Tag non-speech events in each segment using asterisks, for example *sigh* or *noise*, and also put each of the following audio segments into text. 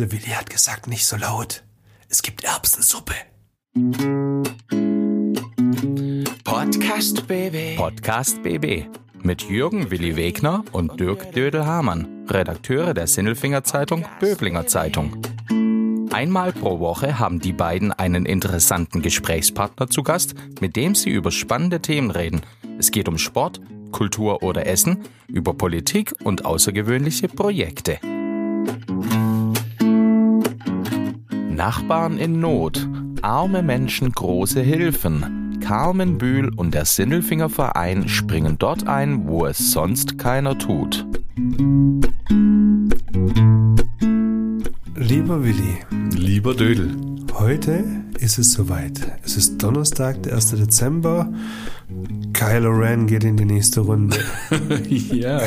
Der Willi hat gesagt, nicht so laut. Es gibt Erbsensuppe. Podcast BB. Podcast BB mit Jürgen Willi Wegner und Dirk Dödel-Hamann, Redakteure der Sinnelfinger Zeitung Böblinger Zeitung. Einmal pro Woche haben die beiden einen interessanten Gesprächspartner zu Gast, mit dem sie über spannende Themen reden. Es geht um Sport, Kultur oder Essen, über Politik und außergewöhnliche Projekte. Nachbarn in Not, arme Menschen große Hilfen. Carmen Bühl und der Sinnelfinger Verein springen dort ein, wo es sonst keiner tut. Lieber Willi, Lieber Dödel. heute ist es soweit. Es ist Donnerstag, der 1. Dezember. Kylo Ren geht in die nächste Runde. *laughs* ja,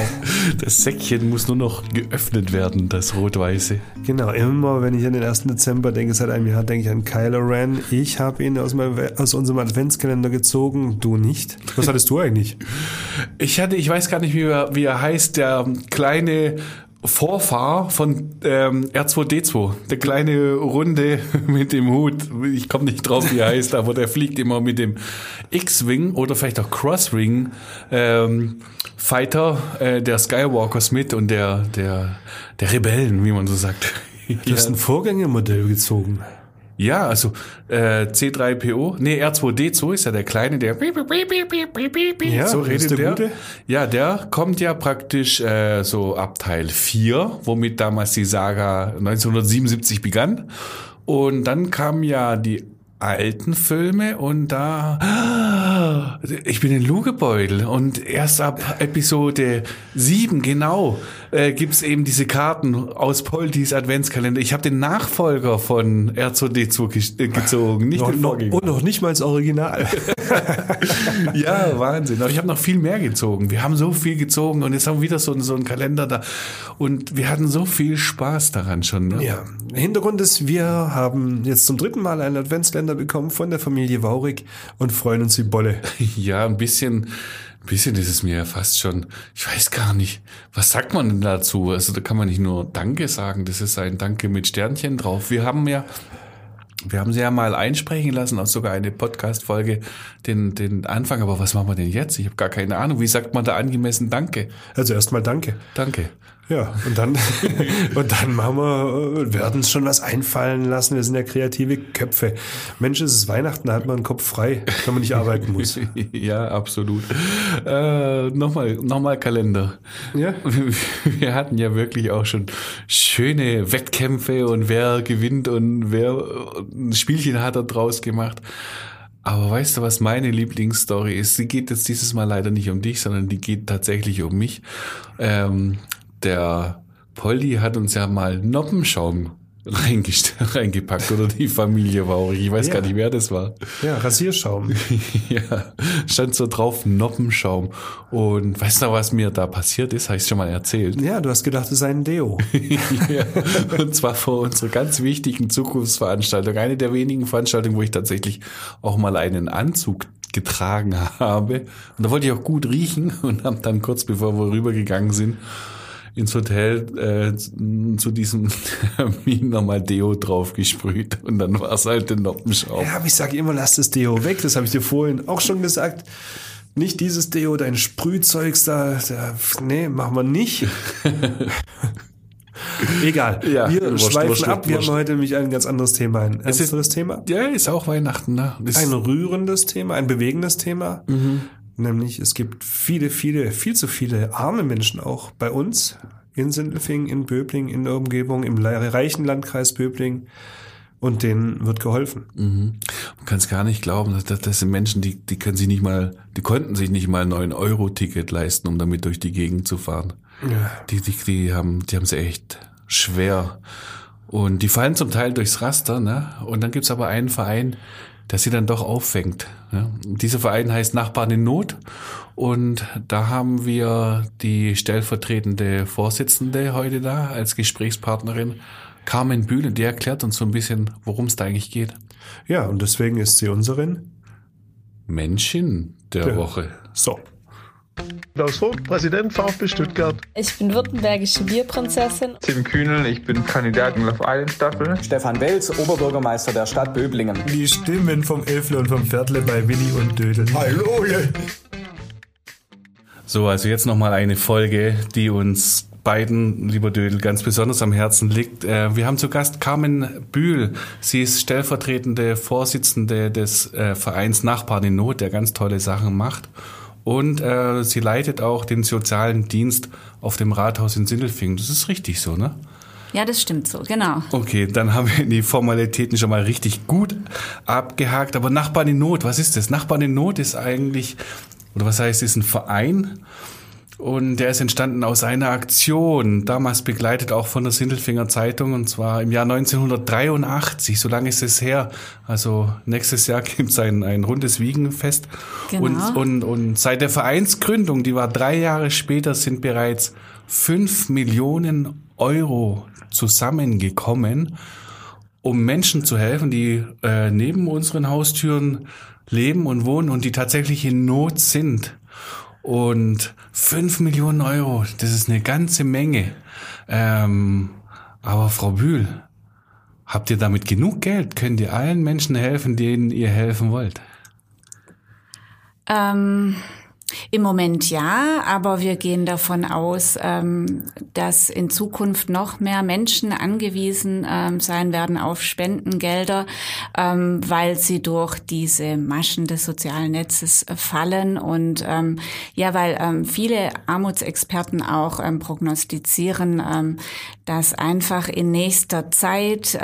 das Säckchen muss nur noch geöffnet werden, das rot-weiße. Genau, immer wenn ich an den 1. Dezember denke, seit einem Jahr denke ich an Kylo Ren. Ich habe ihn aus, meinem, aus unserem Adventskalender gezogen, du nicht. Was hattest du eigentlich? Ich hatte, ich weiß gar nicht, wie er, wie er heißt, der kleine Vorfahr von ähm, R2D2, der kleine Runde *laughs* mit dem Hut. Ich komme nicht drauf, wie er heißt, aber der fliegt immer mit dem X-Wing oder vielleicht auch Cross-Wing ähm, Fighter äh, der Skywalkers mit und der, der, der Rebellen, wie man so sagt. Du hast ein Vorgängermodell gezogen. Ja, also äh, C3PO, nee, R2D2 ist ja der kleine, der Ja, so redet der der. Gute? Ja, der kommt ja praktisch äh, so ab Teil 4, womit damals die Saga 1977 begann. Und dann kamen ja die alten Filme und da *gasps* ich bin in Lugebeutel und erst ab Episode 7 genau äh, gibt's eben diese Karten aus Poltis Adventskalender. Ich habe den Nachfolger von R2D2 ge- äh, gezogen, nicht Noch, noch, und noch nicht mal das Original. *laughs* Ja, Wahnsinn. Aber ich habe noch viel mehr gezogen. Wir haben so viel gezogen und jetzt haben wir wieder so, so einen Kalender da. Und wir hatten so viel Spaß daran schon. Ne? Ja, Hintergrund ist, wir haben jetzt zum dritten Mal einen Adventskalender bekommen von der Familie Waurig und freuen uns wie Bolle. *laughs* Ja, ein bisschen, ein bisschen ist es mir ja fast schon, ich weiß gar nicht, was sagt man denn dazu? Also da kann man nicht nur Danke sagen, das ist ein Danke mit Sternchen drauf. Wir haben ja, wir haben sie ja mal einsprechen lassen, auch sogar eine Podcast-Folge, den, den Anfang. Aber was machen wir denn jetzt? Ich habe gar keine Ahnung. Wie sagt man da angemessen Danke? Also erstmal danke. Danke. Ja, und dann, *laughs* und dann machen wir, äh, werden uns schon was einfallen lassen. Wir sind ja kreative Köpfe. Mensch, es ist Weihnachten, da hat man den Kopf frei, wenn man nicht arbeiten muss. *laughs* Ja, absolut. Äh, nochmal, nochmal Kalender. Ja. *laughs* Wir hatten ja wirklich auch schon schöne Wettkämpfe und wer gewinnt und wer ein Spielchen hat er draus gemacht. Aber weißt du, was meine Lieblingsstory ist? Sie geht jetzt dieses Mal leider nicht um dich, sondern die geht tatsächlich um mich. Ähm, der Polly hat uns ja mal Noppenschaum *laughs* reingepackt oder die Familie Waurig. Ich weiß Ja. gar nicht, wer das war. Ja, Rasierschaum. *laughs* Ja, stand so drauf Noppenschaum. Und weißt du, was mir da passiert ist? Habe ich schon mal erzählt. Ja, du hast gedacht, es sei ein Deo. *laughs* ja, und zwar vor unserer ganz wichtigen Zukunftsveranstaltung. Eine der wenigen Veranstaltungen, wo ich tatsächlich auch mal einen Anzug getragen habe. Und da wollte ich auch gut riechen und habe dann kurz bevor wir rübergegangen sind, ins Hotel äh, zu diesem *laughs* Termin nochmal Deo drauf gesprüht und dann war es halt der Noppenschaum. Ja, aber ich sage immer, lass das Deo weg. Das habe ich dir vorhin auch schon gesagt. Nicht dieses Deo, dein Sprühzeugs da, da nee, machen wir nicht. *laughs* Egal. Ja, wir wurscht, schweifen wurscht, ab. Wir wurscht. haben heute nämlich ein ganz anderes Thema. Ein Es ist- ernsteres Thema. Ja, ist auch Weihnachten, ne? Das Ein rührendes Thema, ein bewegendes Thema. Nämlich, es gibt viele, viele, viel zu viele arme Menschen auch bei uns in Sindelfingen, in Böbling, in der Umgebung, im reichen Landkreis Böbling. Und denen wird geholfen. Mhm. Man kann es gar nicht glauben, dass- das, das sind Menschen, die, die können sich nicht mal, die konnten sich nicht mal ein 9-Euro-Ticket leisten, um damit durch die Gegend zu fahren. Ja. Die, die, die haben, die haben es echt schwer. Und die fallen zum Teil durchs Raster, ne? Und dann gibt's aber einen Verein, der sie dann doch auffängt. Ja? Dieser Verein heißt Nachbarn in Not. Und da haben wir die stellvertretende Vorsitzende heute da als Gesprächspartnerin, Carmen Bühle, die erklärt uns so ein bisschen, worum es da eigentlich geht. Ja, und deswegen ist sie unseren. Menschen der Ja. Woche. So. Klaus Vogt, Präsident VfB Stuttgart. Ich bin württembergische Bierprinzessin. Tim Kühnel, ich bin Kandidat in Love Island Staffel. Stefan Welz, Oberbürgermeister der Stadt Böblingen. Die Stimmen vom Elfle und vom Viertle bei Willi und Dödel. Hallo! So, also jetzt nochmal eine Folge, die uns beiden, lieber Dödel, ganz besonders am Herzen liegt. Äh, wir haben zu Gast Carmen Bühl. Sie ist stellvertretende Vorsitzende des äh, Vereins Nachbarn in Not, der ganz tolle Sachen macht. Und äh, sie leitet auch den sozialen Dienst auf dem Rathaus in Sindelfingen. Das ist richtig so, ne? Ja, das stimmt so, genau. Okay, dann haben wir die Formalitäten schon mal richtig gut abgehakt. Aber Nachbarn in Not, was ist das? Nachbarn in Not ist eigentlich, oder was heißt, ist ein Verein und der ist entstanden aus einer Aktion, damals begleitet auch von der Sindelfinger Zeitung, und zwar im Jahr 1983. So lange ist es her. Also nächstes Jahr *laughs* gibt es ein, ein rundes Wiegenfest. Genau. Und, und, und seit der Vereinsgründung, die war drei Jahre später, sind bereits fünf Millionen Euro zusammengekommen, um Menschen zu helfen, die äh, neben unseren Haustüren leben und wohnen und die tatsächlich in Not sind. Und fünf Millionen Euro, das ist eine ganze Menge. Ähm, aber Frau Bühl, habt ihr damit genug Geld? Könnt ihr allen Menschen helfen, denen ihr helfen wollt? Ähm, Im Moment ja, aber wir gehen davon aus, ähm, dass in Zukunft noch mehr Menschen angewiesen ähm, sein werden auf Spendengelder, ähm, weil sie durch diese Maschen des sozialen Netzes äh, fallen und ja, weil viele Armutsexperten auch prognostizieren, dass einfach in nächster Zeit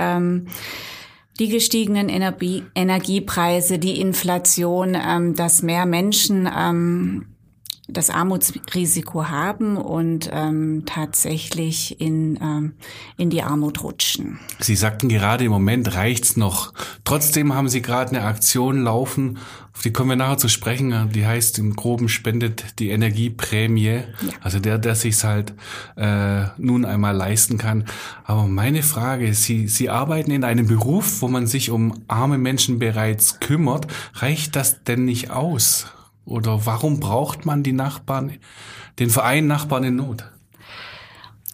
die gestiegenen Energie, Energiepreise, die Inflation, ähm, dass mehr Menschen ähm, das Armutsrisiko haben und ähm, tatsächlich in, ähm, in die Armut rutschen. Sie sagten gerade, im Moment reicht's noch. Trotzdem haben Sie gerade eine Aktion laufen, auf die kommen wir nachher zu sprechen. Die heißt im Groben spendet die Energieprämie. Also der, der sich's halt äh, nun einmal leisten kann. Aber meine Frage Sie, Sie arbeiten in einem Beruf, wo man sich um arme Menschen bereits kümmert. Reicht das denn nicht aus? Oder warum braucht man die Nachbarn, den Verein Nachbarn in Not?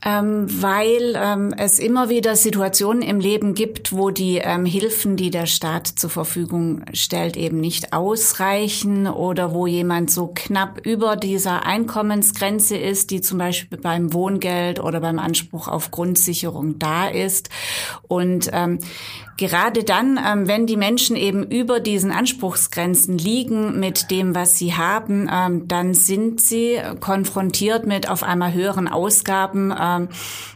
Ähm, weil ähm, es immer wieder Situationen im Leben gibt, wo die ähm, Hilfen, die der Staat zur Verfügung stellt, eben nicht ausreichen oder wo jemand so knapp über dieser Einkommensgrenze ist, die zum Beispiel beim Wohngeld oder beim Anspruch auf Grundsicherung da ist. Und ähm, Gerade dann, ähm, wenn die Menschen eben über diesen Anspruchsgrenzen liegen mit dem, was sie haben, ähm, dann sind sie konfrontiert mit auf einmal höheren Ausgaben, ähm,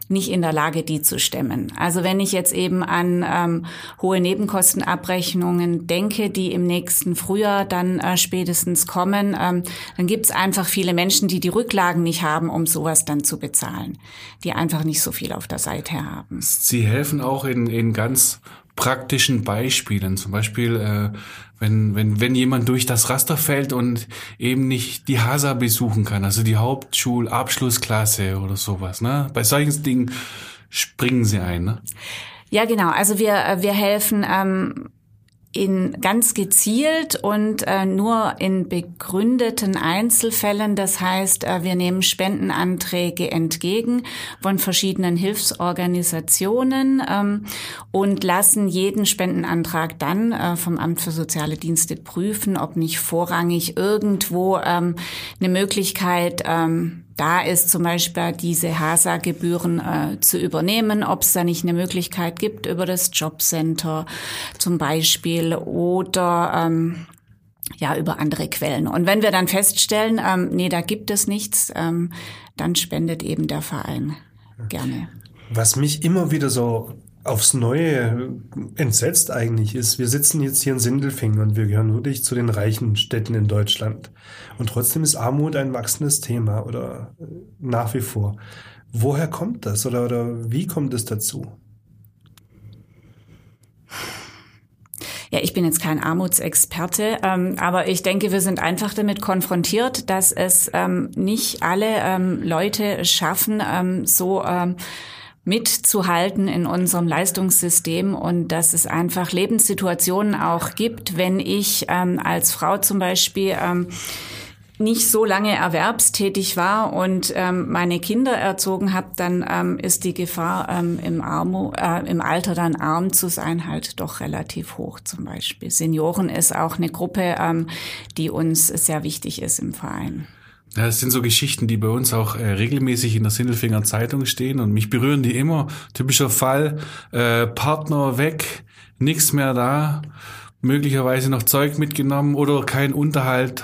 nicht in der Lage, die zu stemmen. Also wenn ich jetzt eben an ähm, hohe Nebenkostenabrechnungen denke, die im nächsten Frühjahr dann äh, spätestens kommen, ähm, dann gibt es einfach viele Menschen, die die Rücklagen nicht haben, um sowas dann zu bezahlen, die einfach nicht so viel auf der Seite haben. Sie helfen auch in, in ganz praktischen Beispielen. Zum Beispiel, äh, wenn, wenn, wenn jemand durch das Raster fällt und eben nicht die HASA besuchen kann, also die Hauptschulabschlussklasse oder sowas. Ne? Bei solchen Dingen springen sie ein. Ne? Ja, genau. Also wir, äh, wir helfen ähm, in ganz gezielt und äh, nur in begründeten Einzelfällen. Das heißt, äh, wir nehmen Spendenanträge entgegen von verschiedenen Hilfsorganisationen ähm, und lassen jeden Spendenantrag dann äh, vom Amt für Soziale Dienste prüfen, ob nicht vorrangig irgendwo ähm, eine Möglichkeit ähm, da ist, zum Beispiel diese HASA-Gebühren äh, zu übernehmen, ob es da nicht eine Möglichkeit gibt über das Jobcenter zum Beispiel oder ähm, ja über andere Quellen. Und wenn wir dann feststellen, ähm, nee, da gibt es nichts, ähm, dann spendet eben der Verein gerne. Was mich immer wieder so aufs Neue entsetzt eigentlich ist, wir sitzen jetzt hier in Sindelfingen und wir gehören wirklich zu den reichen Städten in Deutschland. Und trotzdem ist Armut ein wachsendes Thema oder nach wie vor. Woher kommt das oder, oder wie kommt es dazu? Ja, ich bin jetzt kein Armutsexperte, ähm, aber ich denke, wir sind einfach damit konfrontiert, dass es ähm, nicht alle ähm, Leute schaffen, ähm, so ähm, mitzuhalten in unserem Leistungssystem und dass es einfach Lebenssituationen auch gibt, wenn ich ähm, als Frau zum Beispiel ähm, nicht so lange erwerbstätig war und ähm, meine Kinder erzogen habe, dann ähm, ist die Gefahr ähm, im, Armu, äh, im Alter dann arm zu sein halt doch relativ hoch zum Beispiel. Senioren ist auch eine Gruppe, ähm, die uns sehr wichtig ist im Verein. Ja, das sind so Geschichten, die bei uns auch äh, regelmäßig in der Sindelfinger Zeitung stehen und mich berühren die immer. Typischer Fall, äh, Partner weg, nichts mehr da, möglicherweise noch Zeug mitgenommen oder kein Unterhalt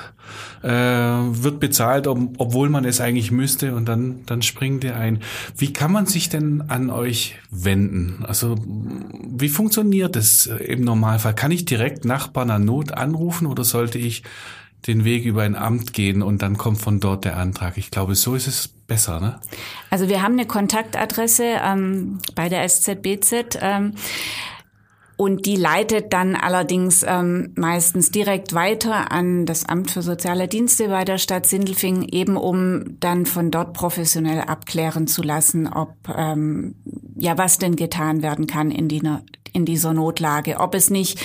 äh, wird bezahlt, ob, obwohl man es eigentlich müsste und dann, dann springt er ein. Wie kann man sich denn an euch wenden? Also wie funktioniert das im Normalfall? Kann ich direkt Nachbarn an Not anrufen oder sollte ich den Weg über ein Amt gehen und dann kommt von dort der Antrag. Ich glaube, so ist es besser, ne? Also wir haben eine Kontaktadresse ähm, bei der SZBZ. Ähm, und die leitet dann allerdings ähm, meistens direkt weiter an das Amt für soziale Dienste bei der Stadt Sindelfingen, eben um dann von dort professionell abklären zu lassen, ob ähm, ja was denn getan werden kann in, die, in dieser Notlage, ob es nicht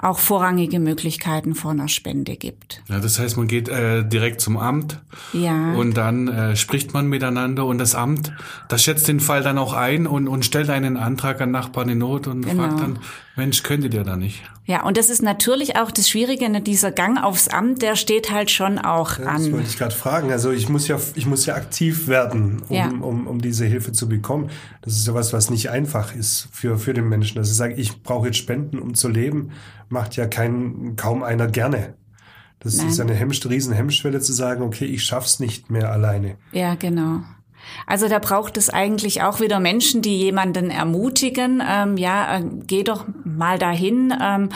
auch vorrangige Möglichkeiten vor einer Spende gibt. Ja, das heißt, man geht äh, direkt zum Amt ja. und dann äh, spricht man miteinander und das Amt, das schätzt den Fall dann auch ein und, und stellt einen Antrag an Nachbarn in Not und genau. fragt dann, Mensch, könntet ihr da nicht? Ja, und das ist natürlich auch das Schwierige, ne, dieser Gang aufs Amt, der steht halt schon auch ja, an. Das wollte ich gerade fragen. Also ich muss ja, ich muss ja aktiv werden, um, ja. um, um diese Hilfe zu bekommen. Das ist ja was, was nicht einfach ist für, für den Menschen. Dass ich sage, ich brauche jetzt Spenden, um zu leben, macht ja kein, kaum einer gerne. Das Nein. ist eine Hemmsch, riesen Hemmschwelle zu sagen, okay, ich schaff's nicht mehr alleine. Ja, genau. Also da braucht es eigentlich auch wieder Menschen, die jemanden ermutigen. Ähm, ja, äh, geh doch mal dahin, ähm,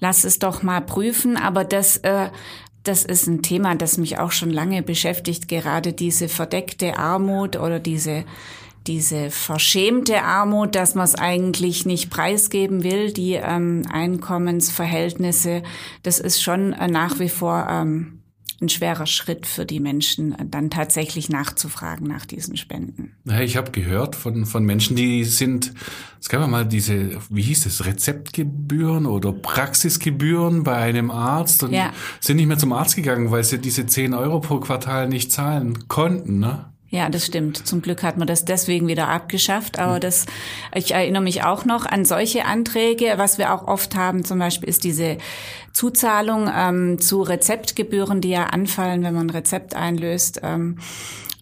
lass es doch mal prüfen. Aber das, äh, das ist ein Thema, das mich auch schon lange beschäftigt. Gerade diese verdeckte Armut oder diese diese verschämte Armut, dass man es eigentlich nicht preisgeben will, die ähm, Einkommensverhältnisse, das ist schon äh, nach wie vor ähm, ein schwerer Schritt für die Menschen, dann tatsächlich nachzufragen nach diesen Spenden. Ich habe gehört von, von Menschen, die sind, es gab mal diese, wie hieß es, Rezeptgebühren oder Praxisgebühren bei einem Arzt und ja. sind nicht mehr zum Arzt gegangen, weil sie diese 10 Euro pro Quartal nicht zahlen konnten. Ne? Ja, das stimmt. Zum Glück hat man das deswegen wieder abgeschafft. Aber das, ich erinnere mich auch noch an solche Anträge. Was wir auch oft haben, zum Beispiel, ist diese Zuzahlung ähm, zu Rezeptgebühren, die ja anfallen, wenn man ein Rezept einlöst. Ähm,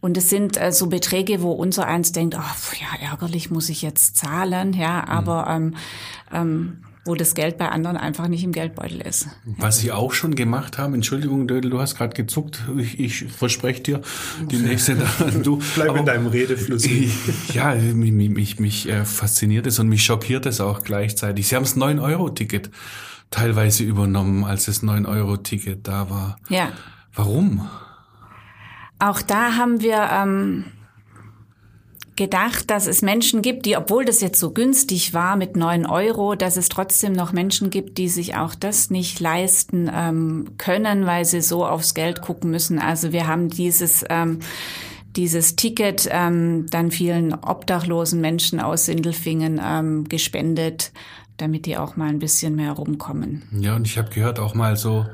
und es sind äh, so Beträge, wo unser eins denkt, oh, ja, ärgerlich muss ich jetzt zahlen, ja, aber mhm. ähm, ähm, wo das Geld bei anderen einfach nicht im Geldbeutel ist. Was Sie auch schon gemacht haben, Entschuldigung, Dödel, du hast gerade gezuckt, ich, ich verspreche dir, die nächste, du *laughs* bleib aber, in deinem Redefluss. ja, mich, mich, mich äh, fasziniert es und mich schockiert es auch gleichzeitig. Sie haben das 9-Euro-Ticket teilweise übernommen, als das 9-Euro-Ticket da war. Ja. Warum? Auch da haben wir ähm, gedacht, dass es Menschen gibt, die, obwohl das jetzt so günstig war mit neun Euro, dass es trotzdem noch Menschen gibt, die sich auch das nicht leisten ähm, können, weil sie so aufs Geld gucken müssen. Also wir haben dieses ähm, dieses Ticket ähm, dann vielen obdachlosen Menschen aus Sindelfingen ähm, gespendet, damit die auch mal ein bisschen mehr rumkommen. Ja, und ich habe gehört auch mal so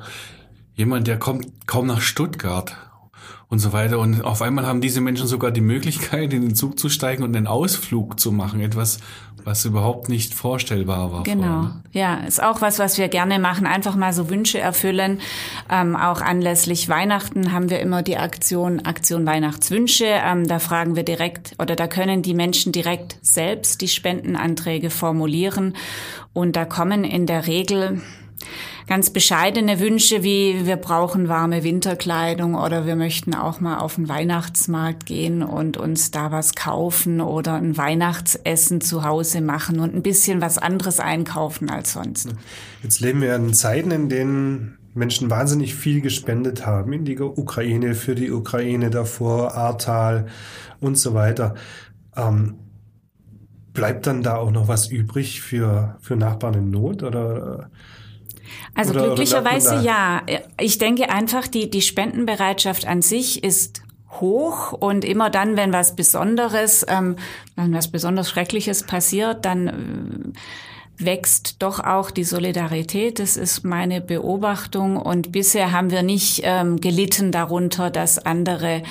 jemand, der kommt kaum nach Stuttgart und so weiter. Und auf einmal haben diese Menschen sogar die Möglichkeit, in den Zug zu steigen und einen Ausflug zu machen. Etwas, was überhaupt nicht vorstellbar war. Genau. Vorher, ne? Ja, ist auch was, was wir gerne machen. Einfach mal so Wünsche erfüllen. Ähm, auch anlässlich Weihnachten haben wir immer die Aktion, Aktion Weihnachtswünsche. Ähm, da fragen wir direkt oder da können die Menschen direkt selbst die Spendenanträge formulieren. Und da kommen in der Regel ganz bescheidene Wünsche wie wir brauchen warme Winterkleidung oder wir möchten auch mal auf den Weihnachtsmarkt gehen und uns da was kaufen oder ein Weihnachtsessen zu Hause machen und ein bisschen was anderes einkaufen als sonst. Jetzt leben wir in Zeiten, in denen Menschen wahnsinnig viel gespendet haben in die Ukraine, für die Ukraine davor, Ahrtal und so weiter. Ähm, bleibt dann da auch noch was übrig für, für Nachbarn in Not oder also oder, glücklicherweise oder ja. Ich denke einfach, die, die Spendenbereitschaft an sich ist hoch und immer dann, wenn was Besonderes, ähm, wenn was besonders Schreckliches passiert, dann wächst doch auch die Solidarität. Das ist meine Beobachtung. Und bisher haben wir nicht ähm, gelitten darunter, dass andere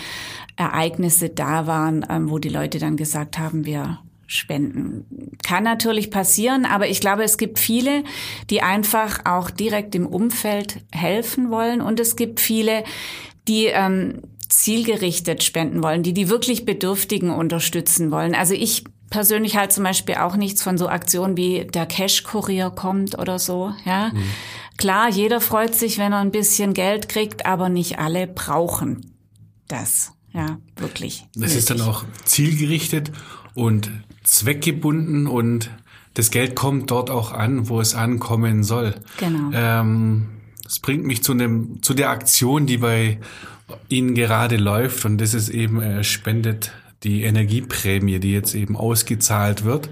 Ereignisse da waren, ähm, wo die Leute dann gesagt haben, wir spenden. Kann natürlich passieren, aber ich glaube, es gibt viele, die einfach auch direkt im Umfeld helfen wollen und es gibt viele, die ähm, zielgerichtet spenden wollen, die die wirklich Bedürftigen unterstützen wollen. Also ich persönlich halt zum Beispiel auch nichts von so Aktionen wie der Cash-Kurier kommt oder so. Ja, mhm. klar, jeder freut sich, wenn er ein bisschen Geld kriegt, aber nicht alle brauchen das. Ja, wirklich. Das ist dann auch zielgerichtet und zweckgebunden und das Geld kommt dort auch an, wo es ankommen soll. Genau. Ähm, das bringt mich zu einem, zu der Aktion, die bei Ihnen gerade läuft und das ist eben äh, spendet die Energieprämie, die jetzt eben ausgezahlt wird.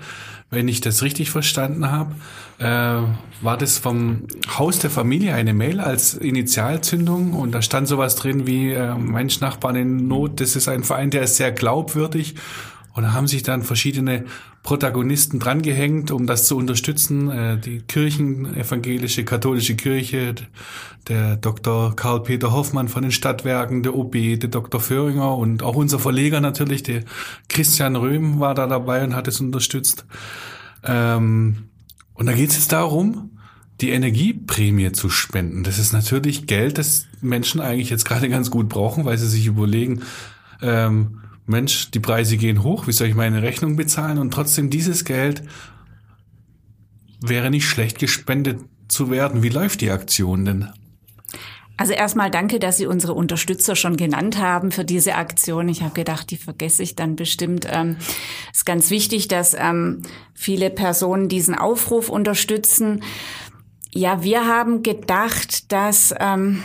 Wenn ich das richtig verstanden habe, äh, war das vom Haus der Familie eine Mail als Initialzündung und da stand sowas drin wie äh, Mensch, Nachbarn in Not, das ist ein Verein, der ist sehr glaubwürdig und da haben sich dann verschiedene Protagonisten drangehängt, um das zu unterstützen. Äh, die Kirchen, evangelische, katholische Kirche, der Dr. Karl-Peter Hoffmann von den Stadtwerken, der OB, der Dr. Föhringer und auch unser Verleger natürlich, der Christian Röhm war da dabei und hat es unterstützt. Ähm, und da geht es jetzt darum, die Energieprämie zu spenden. Das ist natürlich Geld, das Menschen eigentlich jetzt gerade ganz gut brauchen, weil sie sich überlegen, ähm, Mensch, die Preise gehen hoch, wie soll ich meine Rechnung bezahlen? Und trotzdem dieses Geld wäre nicht schlecht gespendet zu werden. Wie läuft die Aktion denn? Also erstmal danke, dass Sie unsere Unterstützer schon genannt haben für diese Aktion. Ich habe gedacht, die vergesse ich dann bestimmt. Ähm, ist ganz wichtig, dass ähm, viele Personen diesen Aufruf unterstützen. Ja, wir haben gedacht, dass ähm,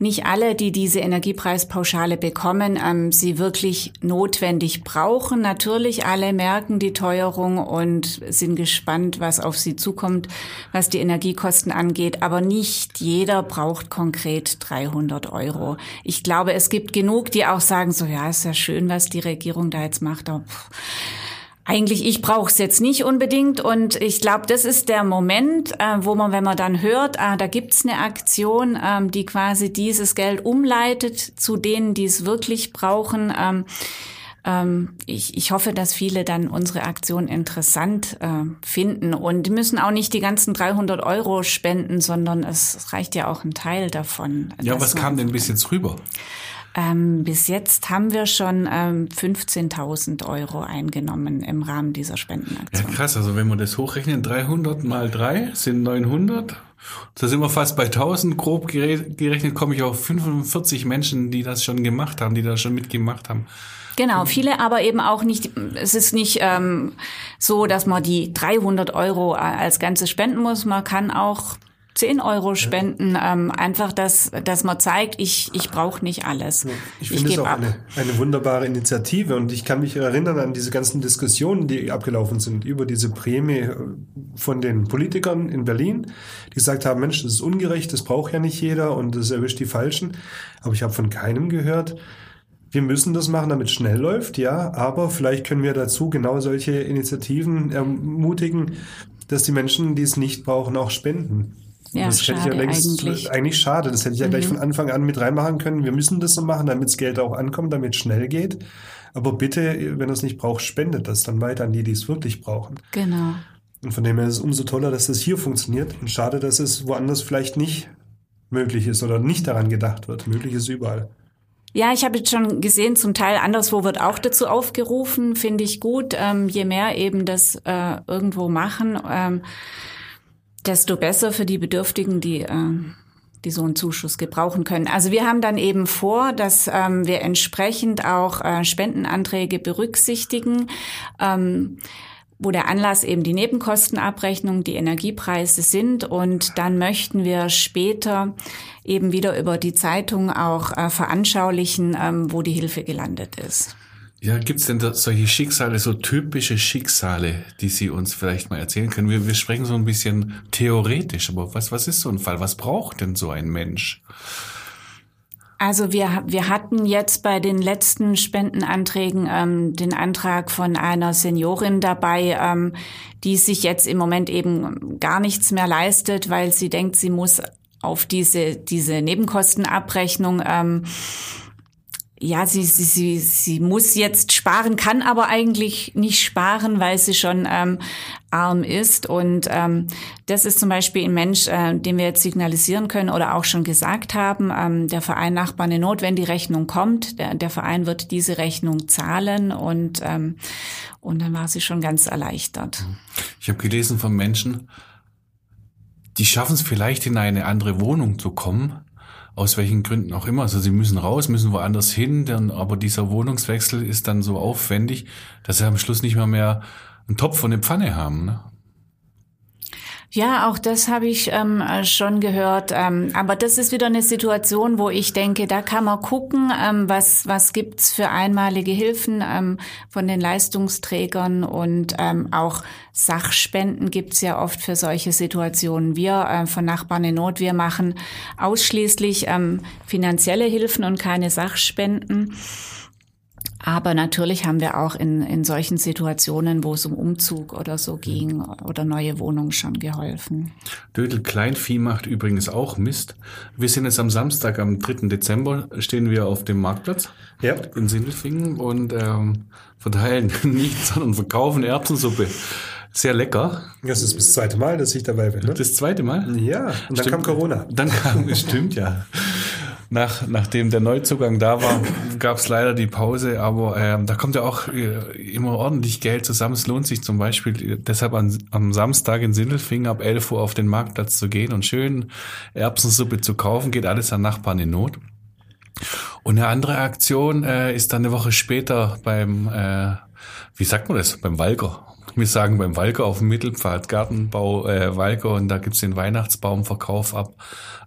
nicht alle, die diese Energiepreispauschale bekommen, ähm, sie wirklich notwendig brauchen. Natürlich alle merken die Teuerung und sind gespannt, was auf sie zukommt, was die Energiekosten angeht. Aber nicht jeder braucht konkret 300 Euro. Ich glaube, es gibt genug, die auch sagen, so ja, ist ja schön, was die Regierung da jetzt macht. Aber pff, eigentlich, ich brauche es jetzt nicht unbedingt. Und ich glaube, das ist der Moment, äh, wo man, wenn man dann hört, ah, da gibt's eine Aktion, ähm, die quasi dieses Geld umleitet zu denen, die es wirklich brauchen. Ähm, ähm, ich, ich hoffe, dass viele dann unsere Aktion interessant äh, finden. Und die müssen auch nicht die ganzen 300 Euro spenden, sondern es reicht ja auch ein Teil davon. Ja, was kam denn bis jetzt rüber? Ähm, bis jetzt haben wir schon ähm, 15.000 Euro eingenommen im Rahmen dieser Spendenaktion. Ja, krass. Also wenn wir das hochrechnen, 300 mal 3 sind 900. Da sind wir fast bei 1000. Grob gerechnet komme ich auf 45 Menschen, die das schon gemacht haben, die das schon mitgemacht haben. Genau, viele aber eben auch nicht, es ist nicht ähm, so, dass man die 300 Euro als Ganzes spenden muss. Man kann auch 10 Euro spenden, ja. ähm, einfach, dass, dass man zeigt, ich, ich brauche nicht alles. Ich finde es auch eine, eine wunderbare Initiative und ich kann mich erinnern an diese ganzen Diskussionen, die abgelaufen sind über diese Prämie äh, von den Politikern in Berlin, die gesagt haben, Mensch, das ist ungerecht, das braucht ja nicht jeder und das erwischt die Falschen. Aber ich habe von keinem gehört, wir müssen das machen, damit es schnell läuft, ja, aber vielleicht können wir dazu genau solche Initiativen ermutigen, dass die Menschen, die es nicht brauchen, auch spenden. Ja, das hätte ich ja längst, eigentlich. eigentlich schade. Das hätte ich ja mhm. gleich von Anfang an mit reinmachen können. Wir müssen das so machen, damit das Geld auch ankommt, damit es schnell geht. Aber bitte, wenn es nicht braucht, spendet das dann weiter an die, die es wirklich brauchen. Genau. Und von dem her ist es umso toller, dass das hier funktioniert. Und schade, dass es woanders vielleicht nicht möglich ist oder nicht daran gedacht wird. Möglich ist überall. Ja, ich habe jetzt schon gesehen, zum Teil anderswo wird auch dazu aufgerufen, finde ich gut. Ähm, je mehr eben das äh, irgendwo machen, ähm, desto besser für die Bedürftigen, die äh, die so einen Zuschuss gebrauchen können. Also wir haben dann eben vor, dass ähm, wir entsprechend auch äh, Spendenanträge berücksichtigen. Ähm, wo der Anlass eben die Nebenkostenabrechnung, die Energiepreise sind. Und dann möchten wir später eben wieder über die Zeitung auch äh, veranschaulichen, ähm, wo die Hilfe gelandet ist. Ja, gibt's denn da solche Schicksale, so typische Schicksale, die Sie uns vielleicht mal erzählen können? Wir, wir sprechen so ein bisschen theoretisch, aber was, was ist so ein Fall? Was braucht denn so ein Mensch? Also wir, wir hatten jetzt bei den letzten Spendenanträgen ähm, den Antrag von einer Seniorin dabei, ähm, die sich jetzt im Moment eben gar nichts mehr leistet, weil sie denkt, sie muss auf diese, diese Nebenkostenabrechnung ähm, ja, sie, sie, sie, sie muss jetzt sparen, kann aber eigentlich nicht sparen, weil sie schon ähm, arm ist. Und ähm, das ist zum Beispiel ein Mensch, äh, den wir jetzt signalisieren können oder auch schon gesagt haben. Ähm, der Verein Nachbarn in Not, wenn die Rechnung kommt, der, der Verein wird diese Rechnung zahlen und, ähm, und dann war sie schon ganz erleichtert. Ich habe gelesen von Menschen, die schaffen es vielleicht in eine andere Wohnung zu kommen, aus welchen Gründen auch immer. Also sie müssen raus, müssen woanders hin, dann, aber dieser Wohnungswechsel ist dann so aufwendig, dass sie am Schluss nicht mehr mehr einen Topf und eine Pfanne haben. Ne? Ja, auch das habe ich ähm, schon gehört. Ähm, aber das ist wieder eine Situation, wo ich denke, da kann man gucken, ähm, was, was gibt's für einmalige Hilfen ähm, von den Leistungsträgern und ähm, auch Sachspenden gibt's ja oft für solche Situationen. Wir äh, von Nachbarn in Not, wir machen ausschließlich ähm, finanzielle Hilfen und keine Sachspenden. Aber natürlich haben wir auch in, in solchen Situationen, wo es um Umzug oder so ging oder neue Wohnungen schon geholfen. Dödel Kleinvieh macht übrigens auch Mist. Wir sind jetzt am Samstag, am 3. Dezember, stehen wir auf dem Marktplatz Ja. in Sindelfingen und ähm, verteilen *laughs* nichts, sondern verkaufen Erbsensuppe. Sehr lecker. Das ist das zweite Mal, dass ich dabei bin. Ne? Das zweite Mal? Ja, und dann Stimmt. kam Corona. Dann kam, es *laughs* stimmt ja. Nach, nachdem der Neuzugang da war, gab es leider die Pause, aber ähm, da kommt ja auch äh, immer ordentlich Geld zusammen. Es lohnt sich zum Beispiel deshalb an, am Samstag in Sindelfingen ab 11 Uhr auf den Marktplatz zu gehen und schön Erbsensuppe zu kaufen. Geht alles an Nachbarn in Not. Und eine andere Aktion äh, ist dann eine Woche später beim, äh, wie sagt man das, beim Walker. Wir sagen beim Walker auf dem Mittelpfad, Gartenbau äh, Walker und da gibt's den Weihnachtsbaumverkauf ab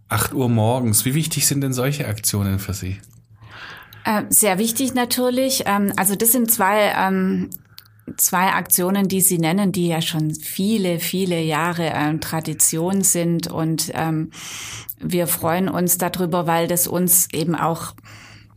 8 Uhr morgens. Wie wichtig sind denn solche Aktionen für Sie? Äh, sehr wichtig natürlich. Ähm, also das sind zwei, ähm, zwei Aktionen, die Sie nennen, die ja schon viele, viele Jahre ähm, Tradition sind. Und wir freuen uns darüber, weil das uns eben auch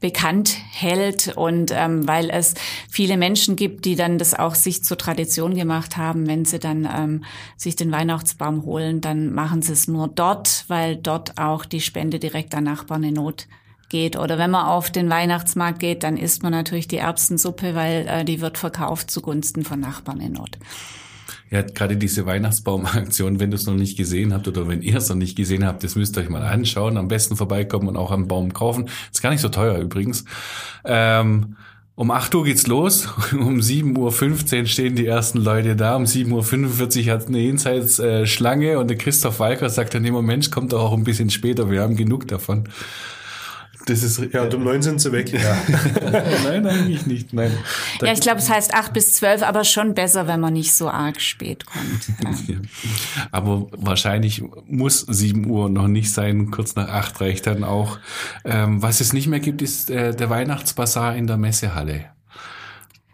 bekannt hält und ähm, weil es viele Menschen gibt, die dann das auch sich zur Tradition gemacht haben, wenn sie dann ähm, sich den Weihnachtsbaum holen, dann machen sie es nur dort, weil dort auch die Spende direkt an Nachbarn in Not geht. Oder wenn man auf den Weihnachtsmarkt geht, dann isst man natürlich die Erbsensuppe, weil äh, die wird verkauft zugunsten von Nachbarn in Not. Ja, gerade diese Weihnachtsbaumaktion, wenn du es noch nicht gesehen habt oder wenn ihr es noch nicht gesehen habt, das müsst ihr euch mal anschauen. Am besten vorbeikommen und auch am Baum kaufen. Ist gar nicht so teuer übrigens. Ähm, um 8 Uhr geht's los. *laughs* Um 7.15 Uhr stehen die ersten Leute da. Um 7.45 Uhr hat eine Jenseitsschlange und der Christoph Walker sagt dann immer, Mensch, kommt doch auch ein bisschen später. Wir haben genug davon. Das ist, Ja, und um neun sind sie weg. Ja. *laughs* nein, eigentlich nicht. Nein. Da Ja, ich glaube, es heißt acht bis zwölf, aber schon besser, wenn man nicht so arg spät kommt. *laughs* Ja. Aber wahrscheinlich muss 7 Uhr noch nicht sein, kurz nach 8 reicht dann auch. Ähm, was es nicht mehr gibt, ist äh, der Weihnachtsbasar in der Messehalle.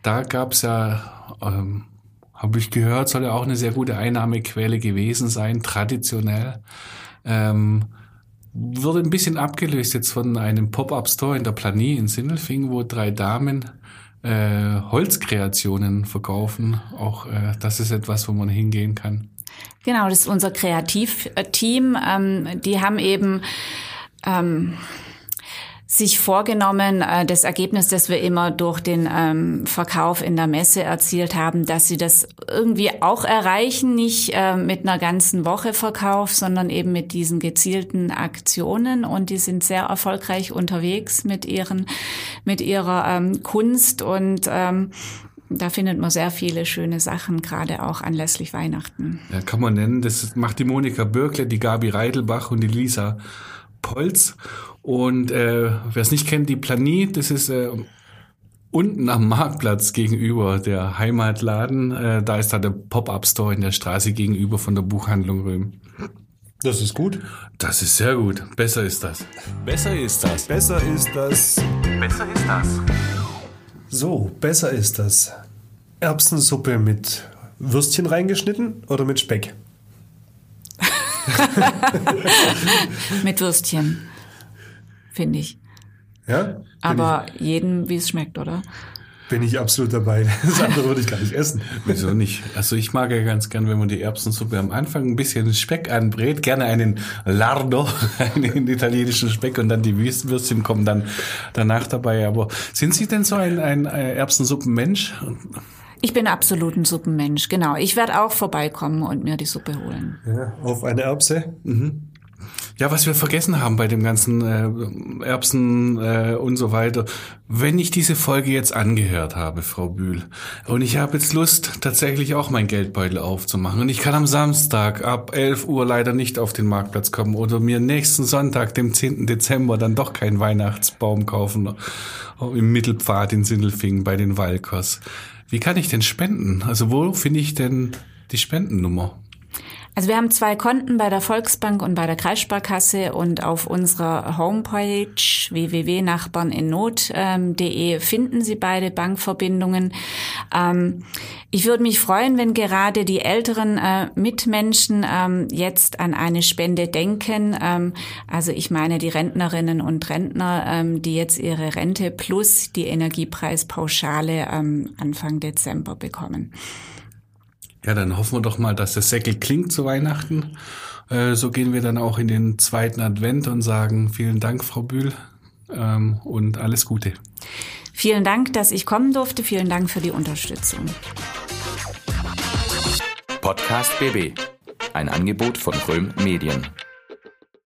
Da gab's ja, ähm, habe ich gehört, soll ja auch eine sehr gute Einnahmequelle gewesen sein, traditionell. Ähm, wurde ein bisschen abgelöst jetzt von einem Pop-Up-Store in der Planie in Sindelfingen, wo drei Damen äh, Holzkreationen verkaufen. Auch äh, das ist etwas, wo man hingehen kann. Genau, das ist unser Kreativteam. Ähm, die haben eben ähm, sich vorgenommen, äh, das Ergebnis, das wir immer durch den ähm, Verkauf in der Messe erzielt haben, dass sie das irgendwie auch erreichen, nicht äh, mit einer ganzen Woche Verkauf, sondern eben mit diesen gezielten Aktionen. Und die sind sehr erfolgreich unterwegs mit ihren, mit ihrer ähm, Kunst und ähm, da findet man sehr viele schöne Sachen, gerade auch anlässlich Weihnachten. Ja, kann man nennen. Das macht die Monika Bürkle, die Gabi Reidelbach und die Lisa Polz. Und äh, wer es nicht kennt, die Planie, das ist äh, unten am Marktplatz gegenüber der Heimatladen. Äh, da ist da der Pop-Up-Store in der Straße gegenüber von der Buchhandlung Röhm. Das ist gut. Das ist sehr gut. Besser ist das. Besser ist das. Besser ist das. Besser ist das. So, besser ist das. Erbsensuppe mit Würstchen reingeschnitten oder mit Speck? *laughs* Mit Würstchen, finde ich. Ja? Aber jedem, wie es schmeckt, oder? ich, bin ich absolut dabei. *laughs* Das andere würde ich gar nicht essen. Wieso nicht? Also ich mag ja ganz gern, wenn man die Erbsensuppe am Anfang ein bisschen Speck anbrät, gerne einen Lardo, *laughs* einen italienischen Speck und dann die Würst- Würstchen kommen dann danach dabei. Aber sind Sie denn so ein, ein äh, Erbsensuppenmensch? Ich bin absolut ein Suppenmensch, genau. Ich werde auch vorbeikommen und mir die Suppe holen. Ja, auf eine Erbse. Ja, was wir vergessen haben bei dem ganzen äh, Erbsen äh, und so weiter. Wenn ich diese Folge jetzt angehört habe, Frau Bühl, und ich habe jetzt Lust, tatsächlich auch mein Geldbeutel aufzumachen und ich kann am Samstag ab 11 Uhr leider nicht auf den Marktplatz kommen oder mir nächsten Sonntag, dem 10. Dezember, dann doch keinen Weihnachtsbaum kaufen im Mittelpfad in Sindelfingen bei den Walkers. Wie kann ich denn spenden? Also wo finde ich denn die Spendennummer? Also wir haben zwei Konten bei der Volksbank und bei der Kreissparkasse und auf unserer Homepage www.nachbarninnot.de finden Sie beide Bankverbindungen. Ähm, ich würde mich freuen, wenn gerade die älteren äh, Mitmenschen ähm, jetzt an eine Spende denken. Ähm, also ich meine die Rentnerinnen und Rentner, ähm, die jetzt ihre Rente plus die Energiepreispauschale ähm, Anfang Dezember bekommen. Ja, dann hoffen wir doch mal, dass das Säckel klingt zu Weihnachten. Äh, so gehen wir dann auch in den zweiten Advent und sagen vielen Dank, Frau Bühl, ähm, und alles Gute. Vielen Dank, dass ich kommen durfte. Vielen Dank für die Unterstützung. Podcast BB. Ein Angebot von Röhm Medien.